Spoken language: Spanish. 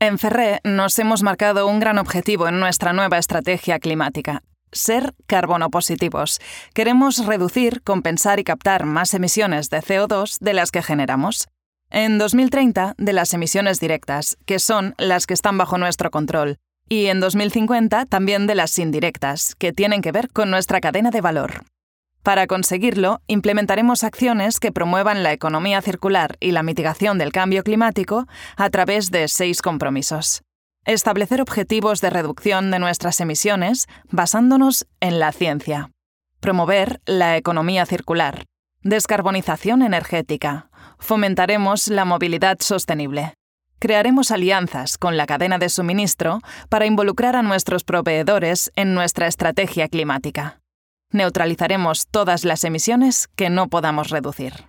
En Ferré nos hemos marcado un gran objetivo en nuestra nueva estrategia climática. Ser carbono positivos. Queremos reducir, compensar y captar más emisiones de CO2 de las que generamos. En 2030, de las emisiones directas, que son las que están bajo nuestro control. Y en 2050 también de las indirectas, que tienen que ver con nuestra cadena de valor. Para conseguirlo, implementaremos acciones que promuevan la economía circular y la mitigación del cambio climático a través de seis compromisos. Establecer objetivos de reducción de nuestras emisiones basándonos en la ciencia. Promover la economía circular. Descarbonización energética. Fomentaremos la movilidad sostenible. Crearemos alianzas con la cadena de suministro para involucrar a nuestros proveedores en nuestra estrategia climática neutralizaremos todas las emisiones que no podamos reducir.